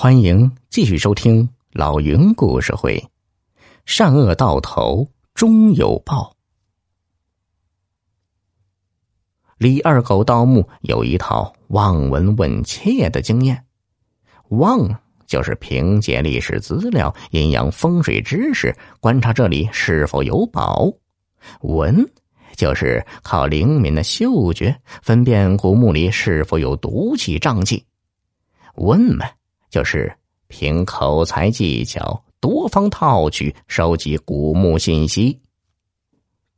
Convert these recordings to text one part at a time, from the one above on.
欢迎继续收听老云故事会，善恶到头终有报。李二狗盗墓有一套望闻问切的经验，望就是凭借历史资料、阴阳风水知识观察这里是否有宝，闻就是靠灵敏的嗅觉分辨古墓里是否有毒气瘴气，问嘛。就是凭口才技巧多方套取收集古墓信息，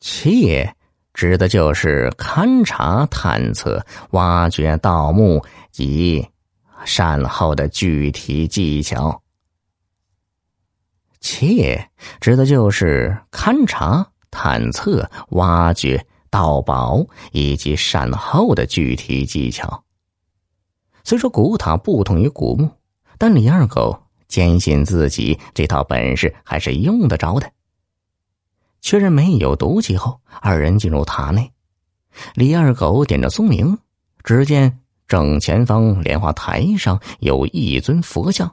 切指的就是勘察、探测、挖掘盗墓及善后的具体技巧。切指的就是勘察、探测、挖掘盗宝以及善后的具体技巧。虽说古塔不同于古墓。但李二狗坚信自己这套本事还是用得着的。确认没有毒气后，二人进入塔内。李二狗点着松明，只见正前方莲花台上有一尊佛像。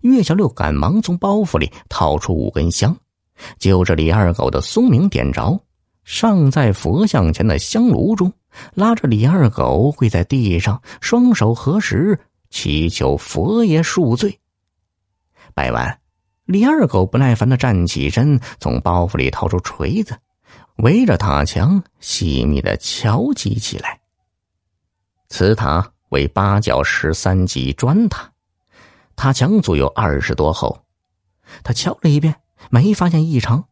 岳小六赶忙从包袱里掏出五根香，就着李二狗的松明点着，上在佛像前的香炉中，拉着李二狗跪在地上，双手合十。祈求佛爷恕罪。拜完，李二狗不耐烦的站起身，从包袱里掏出锤子，围着塔墙细密的敲击起来。此塔为八角十三级砖塔，塔墙足有二十多厚。他敲了一遍，没发现异常。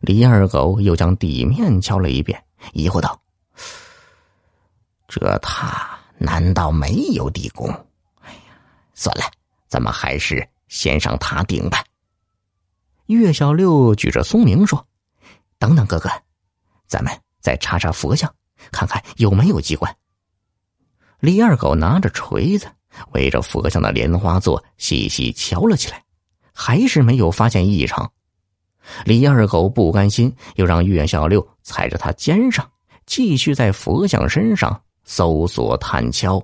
李二狗又将底面敲了一遍，疑惑道：“这塔难道没有地宫？”算了，咱们还是先上塔顶吧。岳小六举着松明说：“等等，哥哥，咱们再查查佛像，看看有没有机关。”李二狗拿着锤子，围着佛像的莲花座细细敲了起来，还是没有发现异常。李二狗不甘心，又让岳小六踩着他肩上，继续在佛像身上搜索探敲。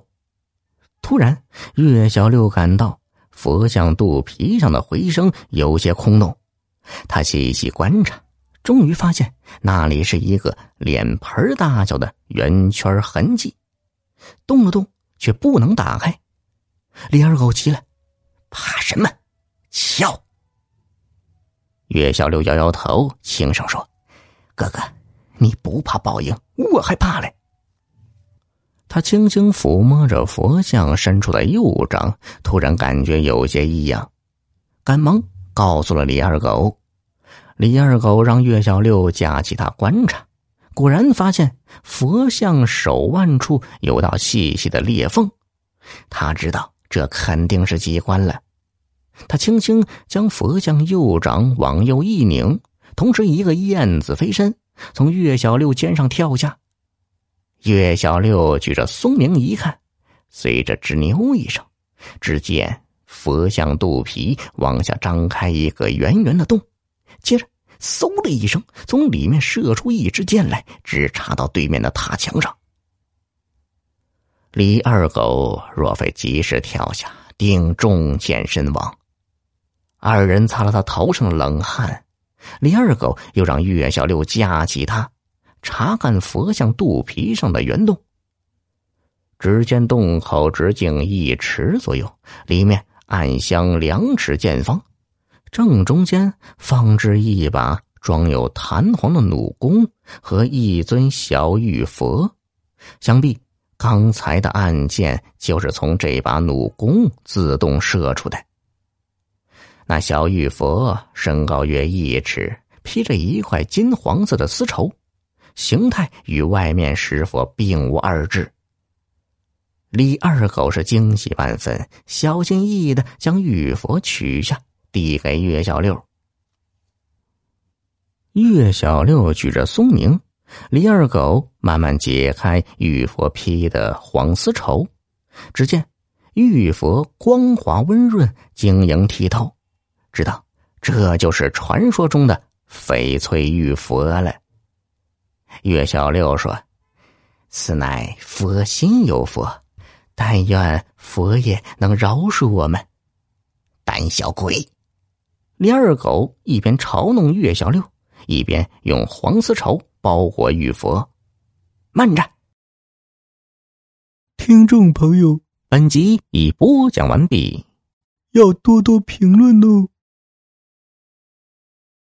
突然，岳小六感到佛像肚皮上的回声有些空洞，他细细观察，终于发现那里是一个脸盆大小的圆圈痕迹，动了动却不能打开。李二狗急了：“怕什么？敲！”岳小六摇摇头，轻声说：“哥哥，你不怕报应，我还怕嘞。”他轻轻抚摸着佛像伸出的右掌，突然感觉有些异样，赶忙告诉了李二狗。李二狗让岳小六架起他观察，果然发现佛像手腕处有道细细的裂缝。他知道这肯定是机关了。他轻轻将佛像右掌往右一拧，同时一个燕子飞身，从岳小六肩上跳下。岳小六举着松明一看，随着吱扭一声，只见佛像肚皮往下张开一个圆圆的洞，接着嗖的一声，从里面射出一支箭来，直插到对面的塔墙上。李二狗若非及时跳下，定中箭身亡。二人擦了他头上的冷汗，李二狗又让岳小六架起他。查看佛像肚皮上的圆洞，只见洞口直径一尺左右，里面暗箱两尺见方，正中间放置一把装有弹簧的弩弓和一尊小玉佛，想必刚才的暗箭就是从这把弩弓自动射出的。那小玉佛身高约一尺，披着一块金黄色的丝绸。形态与外面石佛并无二致。李二狗是惊喜万分，小心翼翼的将玉佛取下，递给岳小六。岳小六举着松明，李二狗慢慢解开玉佛披的黄丝绸，只见玉佛光滑温润、晶莹剔透，知道这就是传说中的翡翠玉佛了。岳小六说：“此乃佛心有佛，但愿佛爷能饶恕我们，胆小鬼！李二狗一边嘲弄岳小六，一边用黄丝绸包裹玉佛。慢着，听众朋友，本集已播讲完毕，要多多评论哦。